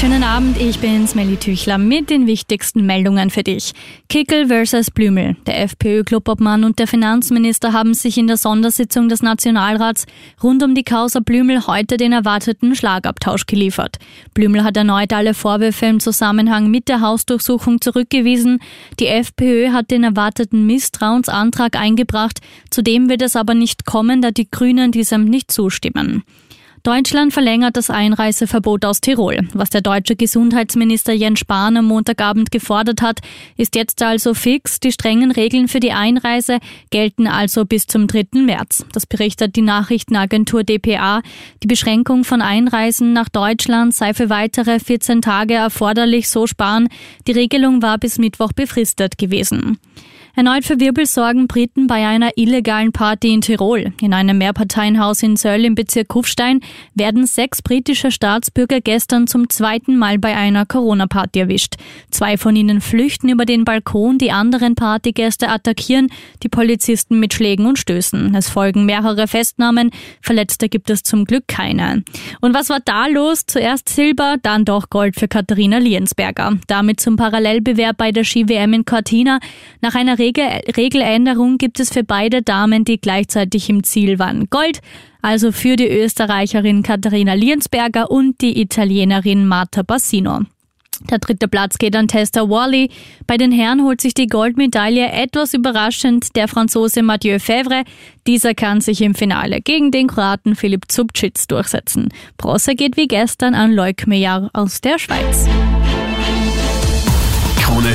Schönen Abend, ich bin Smelly Tüchler mit den wichtigsten Meldungen für dich. Kickel versus Blümel. Der FPÖ-Clubobmann und der Finanzminister haben sich in der Sondersitzung des Nationalrats rund um die Causa Blümel heute den erwarteten Schlagabtausch geliefert. Blümel hat erneut alle Vorwürfe im Zusammenhang mit der Hausdurchsuchung zurückgewiesen. Die FPÖ hat den erwarteten Misstrauensantrag eingebracht. Zudem wird es aber nicht kommen, da die Grünen diesem nicht zustimmen. Deutschland verlängert das Einreiseverbot aus Tirol. Was der deutsche Gesundheitsminister Jens Spahn am Montagabend gefordert hat, ist jetzt also fix. Die strengen Regeln für die Einreise gelten also bis zum 3. März. Das berichtet die Nachrichtenagentur dpa. Die Beschränkung von Einreisen nach Deutschland sei für weitere 14 Tage erforderlich, so Spahn. Die Regelung war bis Mittwoch befristet gewesen. Erneut für Wirbel sorgen Briten bei einer illegalen Party in Tirol. In einem Mehrparteienhaus in Söll im Bezirk Kufstein werden sechs britische Staatsbürger gestern zum zweiten Mal bei einer Corona-Party erwischt. Zwei von ihnen flüchten über den Balkon, die anderen Partygäste attackieren die Polizisten mit Schlägen und Stößen. Es folgen mehrere Festnahmen, Verletzte gibt es zum Glück keine. Und was war da los? Zuerst Silber, dann doch Gold für Katharina Liensberger. Damit zum Parallelbewerb bei der Ski-WM in Cortina. Nach einer Regel Regeländerung gibt es für beide Damen, die gleichzeitig im Ziel waren. Gold, also für die Österreicherin Katharina Liensberger und die Italienerin Marta Bassino. Der dritte Platz geht an Testa Wally. Bei den Herren holt sich die Goldmedaille etwas überraschend der Franzose Mathieu Fevre. Dieser kann sich im Finale gegen den Kroaten Philipp Zubcic durchsetzen. Bronze geht wie gestern an Leuk Meyer aus der Schweiz.